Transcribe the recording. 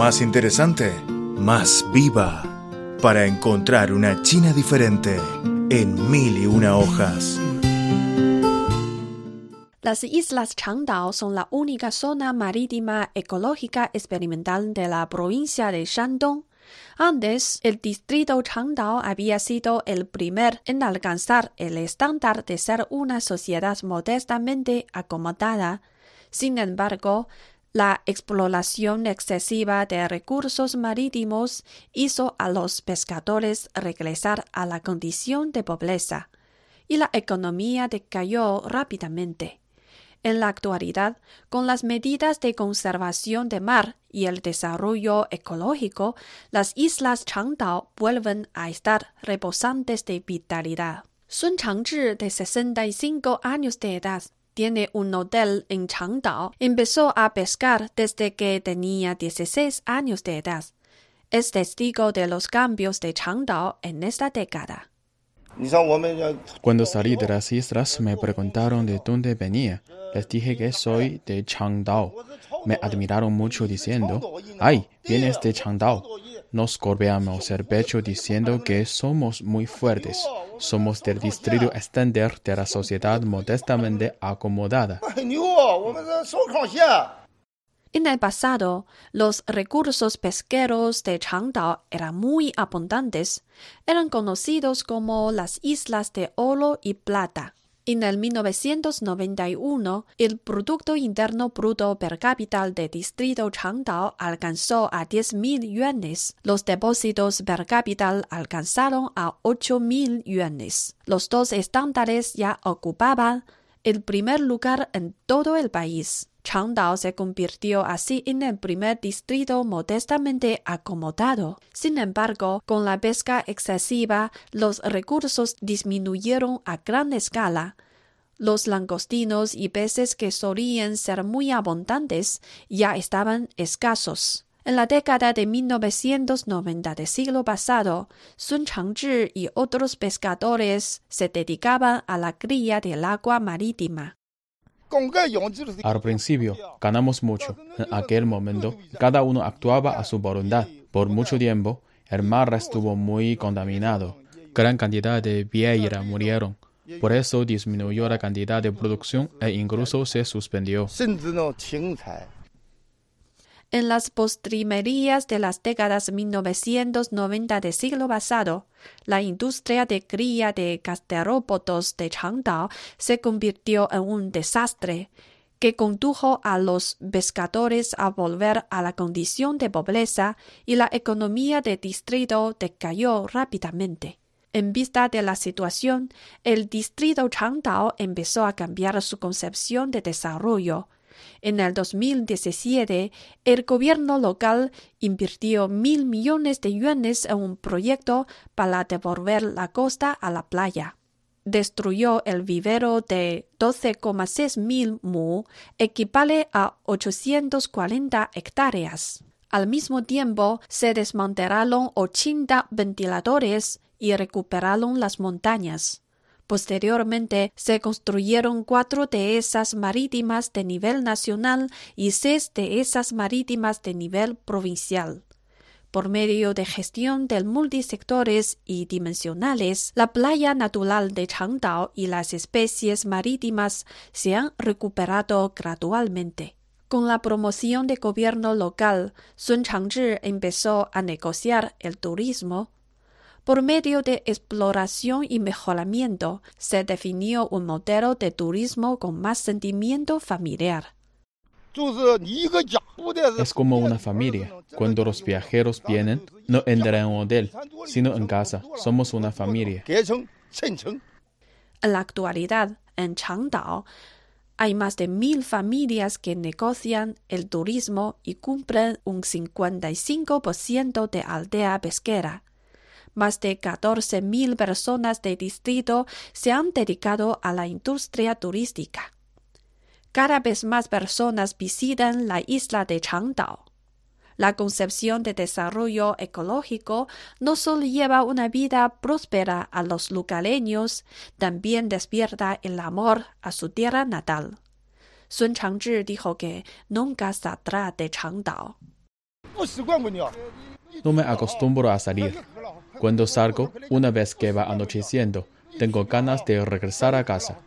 más interesante, más viva, para encontrar una China diferente en mil y una hojas. Las islas Changdao son la única zona marítima ecológica experimental de la provincia de Shandong. Antes, el distrito Changdao había sido el primer en alcanzar el estándar de ser una sociedad modestamente acomodada. Sin embargo, la exploración excesiva de recursos marítimos hizo a los pescadores regresar a la condición de pobreza, y la economía decayó rápidamente. En la actualidad, con las medidas de conservación de mar y el desarrollo ecológico, las islas Changdao vuelven a estar rebosantes de vitalidad. Sun Changzhi, de 65 años de edad, tiene un hotel en Changdao. Empezó a pescar desde que tenía 16 años de edad. Es testigo de los cambios de Changdao en esta década. Cuando salí de las islas me preguntaron de dónde venía. Les dije que soy de Changdao. Me admiraron mucho diciendo, ¡ay, vienes de Changdao! Nos golpeamos el pecho diciendo que somos muy fuertes. Somos del distrito extender de la sociedad modestamente acomodada. En el pasado, los recursos pesqueros de Changdao eran muy abundantes. Eran conocidos como las islas de oro y plata. En el 1991, el Producto Interno Bruto per cápita del distrito Changdao alcanzó a 10.000 yuanes. Los depósitos per cápita alcanzaron a 8.000 yuanes. Los dos estándares ya ocupaban el primer lugar en todo el país. Changdao se convirtió así en el primer distrito modestamente acomodado. Sin embargo, con la pesca excesiva, los recursos disminuyeron a gran escala. Los langostinos y peces que solían ser muy abundantes ya estaban escasos. En la década de 1990 del siglo pasado, Sun Changzhi y otros pescadores se dedicaban a la cría del agua marítima. Al principio, ganamos mucho. En aquel momento, cada uno actuaba a su voluntad. Por mucho tiempo, el mar estuvo muy contaminado. Gran cantidad de vieira murieron. Por eso disminuyó la cantidad de producción e incluso se suspendió. En las postrimerías de las décadas 1990 del siglo pasado, la industria de cría de gasterópodos de Changdao se convirtió en un desastre que condujo a los pescadores a volver a la condición de pobreza y la economía del distrito decayó rápidamente. En vista de la situación, el distrito Changdao empezó a cambiar su concepción de desarrollo en el 2017, el gobierno local invirtió mil millones de yuanes en un proyecto para devolver la costa a la playa. Destruyó el vivero de 12,6 mil mu, equivale a 840 hectáreas. Al mismo tiempo, se desmantelaron 80 ventiladores y recuperaron las montañas. Posteriormente se construyeron cuatro esas marítimas de nivel nacional y seis esas marítimas de nivel provincial. Por medio de gestión de multisectores y dimensionales, la playa natural de Changdao y las especies marítimas se han recuperado gradualmente. Con la promoción de gobierno local, Sun Changzhi empezó a negociar el turismo por medio de exploración y mejoramiento, se definió un modelo de turismo con más sentimiento familiar. Es como una familia. Cuando los viajeros vienen, no entran en un hotel, sino en casa. Somos una familia. En la actualidad, en Changdao, hay más de mil familias que negocian el turismo y cumplen un 55% de aldea pesquera. Más de 14.000 personas del distrito se han dedicado a la industria turística. Cada vez más personas visitan la isla de Changdao. La concepción de desarrollo ecológico no solo lleva una vida próspera a los lugareños, también despierta el amor a su tierra natal. Sun Changzhi dijo que nunca saldrá de Changdao. No me acostumbro a salir. Cuando salgo, una vez que va anocheciendo, tengo ganas de regresar a casa.